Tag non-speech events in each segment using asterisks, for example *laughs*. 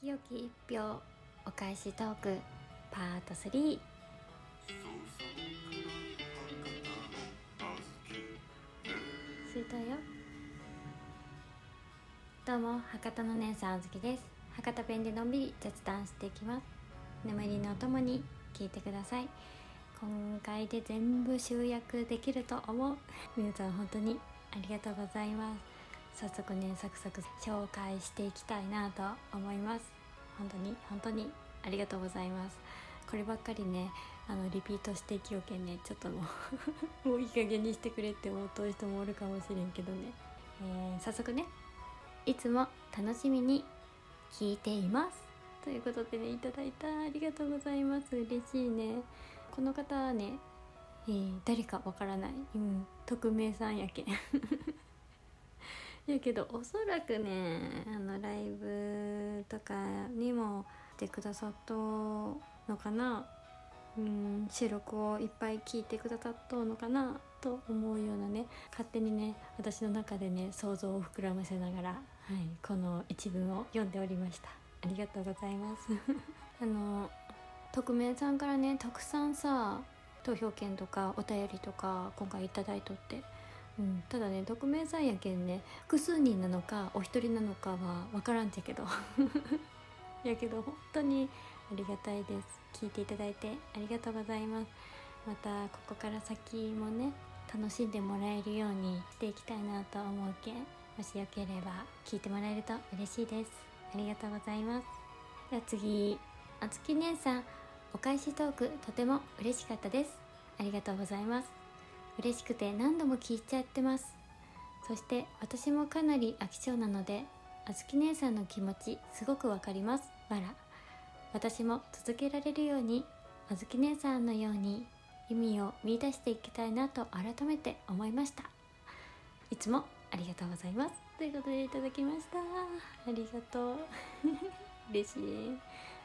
清き一票お返しトークパート3スイー。トよ。どうも博多の姉さんあずきです。博多弁でのんびり雑談していきます。眠りのお供に聞いてください。今回で全部集約できると思う。皆さん本当にありがとうございます。早速ねサクサク紹介していきたいなと思います。本当に？本当に？ありがとうございます。こればっかりねあのリピートしていきよけんねちょっともう *laughs* もういい加減にしてくれって思うと人もおるかもしれんけどね、えー、早速ねいつも楽しみに聞いています。ということでねいただいたありがとうございます。嬉しいね。この方はね、えー、誰かわからない、うん、匿名さんやけん。*laughs* やけどおそらくねあのライブとかにも来てくださったのかな。うん収録をいっぱい聞いてくださったのかなと思うようなね。勝手にね私の中でね想像を膨らませながら、はい、この一文を読んでおりました。ありがとうございます。*laughs* あの匿名さんからねたくさんさ投票券とかお便りとか今回頂いとって、ただね匿名さんやけんね複数人なのかお一人なのかは分からんちゃけど。*laughs* やけど本当にありがたいです。聞いていただいてありがとうございます。またここから先もね楽しんでもらえるようにしていきたいなと思うけんもしよければ聞いてもらえると嬉しいです。ありがとうございます。では次あつき姉さんお返しトークとても嬉しかったです。ありがとうございます。嬉しくて何度も聞いちゃってます。そして私もかなり飽き性なのであずき姉さんの気持ちすごくわかります。わら私も続けられるようにあずき姉さんのように意味を見出していきたいなと改めて思いました。いつもありがとうございます。ということでいただきました。ありがとう。*laughs* 嬉しい。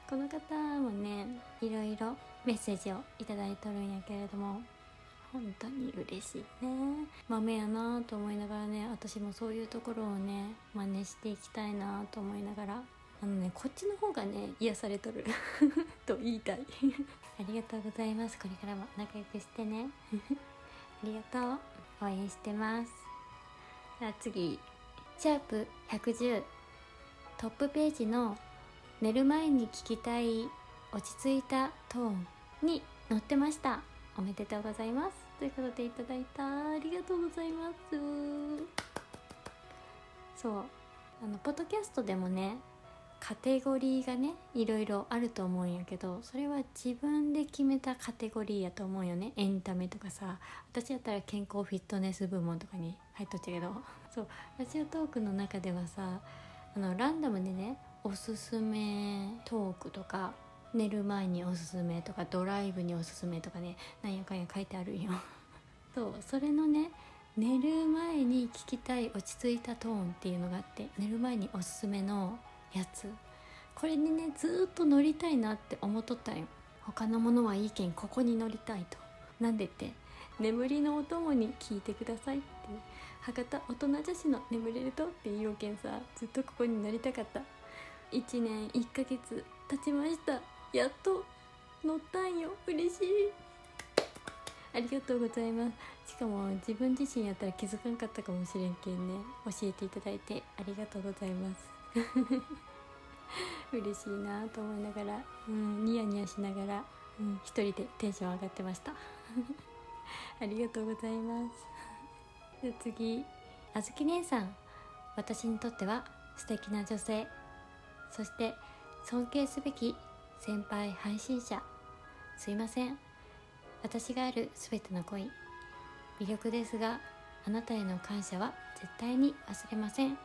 この方もねいろいろメッセージをいただいとるんやけれども。本当に嬉しいね。豆やなと思いながらね私もそういうところをね真似していきたいなと思いながら。あのねこっちの方がね癒されとる。*laughs* と言いたい。*laughs* ありがとうございます。これからも仲良くしてね。*laughs* ありがとう。応援してます。さあ次。シャープ110トップページの寝る前に聞きたい落ち着いたトーンに載ってましたおめでとうございます。ということでいただいたありがとうございます。そう。あのポッドキャストでもねカテゴリーがねいろいろあると思うんやけどそれは自分で決めたカテゴリーやと思うよね。エンタメとかさ。私やったら健康フィットネス部門とかに入っとっちゃけど。そう。ラジオトークの中ではさあのランダムでねおすすめトークとか寝る前におすすめとかドライブにおすすめとかねなんやかんや書いてあるんよ。*laughs* そうそれのね寝る前に聞きたい落ち着いたトーンっていうのがあって寝る前におすすめのやつ。これにねずっと乗りたいなって思っとったんよ。他のものはいいけんここに乗りたいと。なんでって眠りのお供に聞いてくださいって。博多大人女子の眠れるとっていうけんさずっとここに乗りたかった。1年1ヶ月経ちました。やっと乗ったんよ。嬉しい。ありがとうございます。しかも自分自身やったら気づかんかったかもしれんけんね。教えていただいてありがとうございます。*laughs* 嬉しいなと思いながら、うん、ニヤニヤしながら、うん、一人でテンション上がってました。*laughs* ありがとうございます。で次あずき姉さん。私にとっては素敵な女性。そして尊敬すべき先輩配信者。すいません。私がある全ての恋。魅力ですがあなたへの感謝は絶対に忘れません。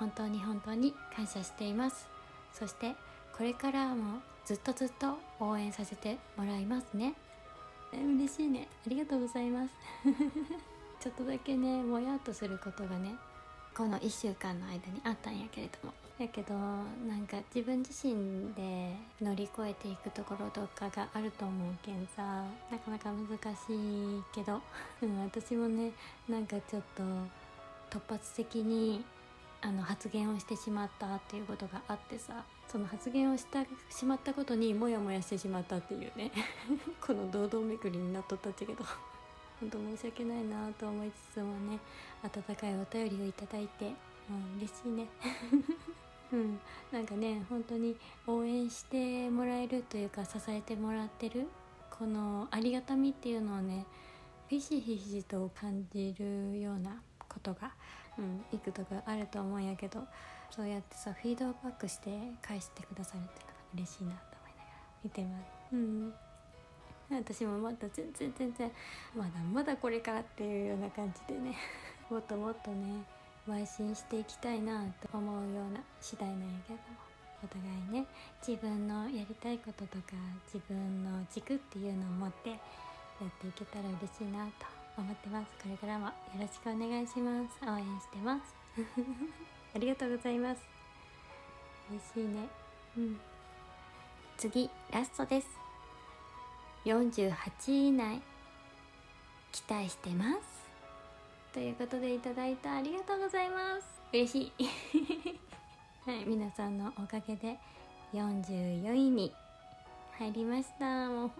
本当に本当に感謝しています。そしてこれからもずっとずっと応援させてもらいますね。嬉しいね。ありがとうございます。*laughs* ちょっとだけねもやっとすることがねこの1週間の間にあったんやけれども。やけどなんか自分自身で乗り越えていくところとかがあると思うけんさなかなか難しいけど、うん、私もねなんかちょっと突発的にあの発言をしてしまったっていうことがあってさその発言をしたしまったことにモヤモヤしてしまったっていうね *laughs* この堂々めくりになっとったっちゃけど *laughs* 本当申し訳ないなと思いつつもね温かいお便りをいただいて、うん、嬉しいね。*laughs* うんなんかね本当に応援してもらえるというか支えてもらってるこのありがたみっていうのをねひしひしと感じるようなことが、うん、幾度かあると思うんやけどそうやってさフィードバックして返してくださるっていうのが嬉しいなと思いながら見てます。うん私もまだ全然全然まだまだこれからっていうような感じでね *laughs* もっともっとね邁進していきたいなと思うような次第なんやけどもお互いね。自分のやりたいこととか自分の軸っていうのを持ってやっていけたら嬉しいなと思ってます。これからもよろしくお願いします。応援してます。*laughs* ありがとうございます。嬉しいね。うん。次ラストです。48位以内期待してます。ということでいただいたありがとうございます。嬉しい。*laughs* はい皆さんのおかげで44位に入りました。もう本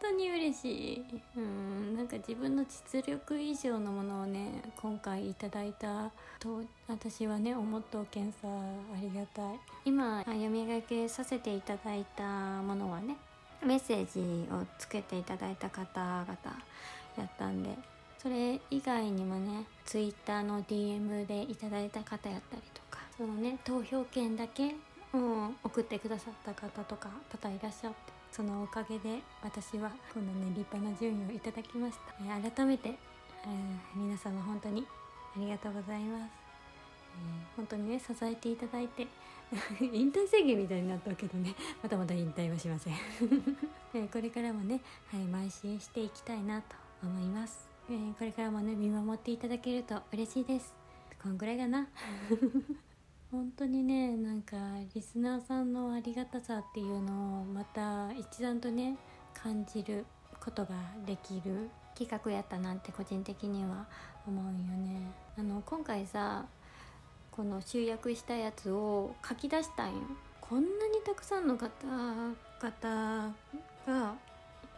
当に嬉しい。うんなんか自分の実力以上のものをね今回いただいたと私はね思っておけんさありがたい。今読み上げさせていただいたものはねメッセージをつけていただいた方々やったんでそれ以外にもね Twitter の DM でいただいた方やったりとかそのね投票権だけ、うん、送ってくださった方とか多々いらっしゃってそのおかげで私はこのね立派な順位をいただきました、えー、改めて、えー、皆様本当にありがとうございます、えー、本当にね支えていただいて *laughs* 引退宣言みたいになったけどね。*laughs* まだまだ引退はしません。*laughs* えこれからもね、はい、邁進していきたいなと思います、えー、これからもね見守っていただけると嬉しいです。こんぐらいかな。*laughs* 本当にねなんかリスナーさんのありがたさっていうのをまた一段とね感じることができる企画やったなんて個人的には思うよね。あの今回さこの集約したやつを書き出したん。よこんなにたくさんの方々が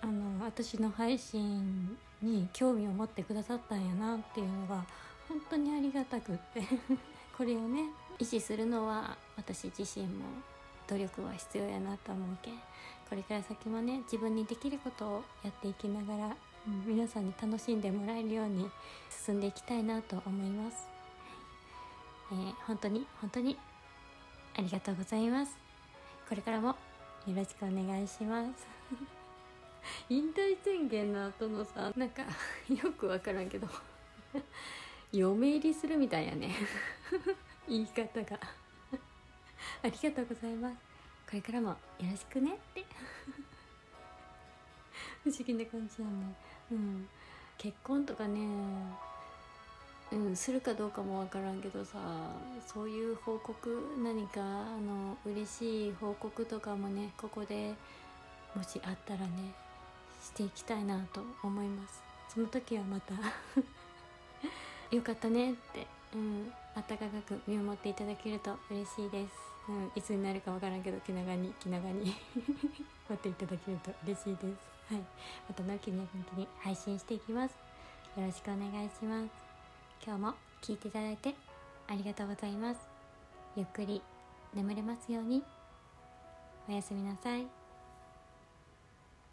あの私の配信に興味を持ってくださったんやなっていうのが本当にありがたくって。*laughs* これをね維持するのは私自身も努力は必要やなと思うけん。これから先もね自分にできることをやっていきながら、うん、皆さんに楽しんでもらえるように進んでいきたいなと思います、えー、本当に本当にありがとうございます。これからもよろしくお願いします。*laughs* 引退宣言の後のさなんか *laughs* よくわからんけど *laughs* 嫁入りするみたいやね。言い方が。ありがとうございます。これからもよろしくねって。不思議な感じやね。うん。結婚とかねうんするかどうかも分からんけどさそういう報告何かあの嬉しい報告とかもねここでもしあったらねしていきたいなと思います。その時はまた *laughs* よかったねってうん温かく見守っていただけると嬉しいです、うん、いつになるかわからんけど気長に気長に *laughs* 待っていただけると嬉しいです。はい。またのきにに配信していきます。よろしくお願いします。今日も聞いていただいてありがとうございます。ゆっくり眠れますように。おやすみなさい。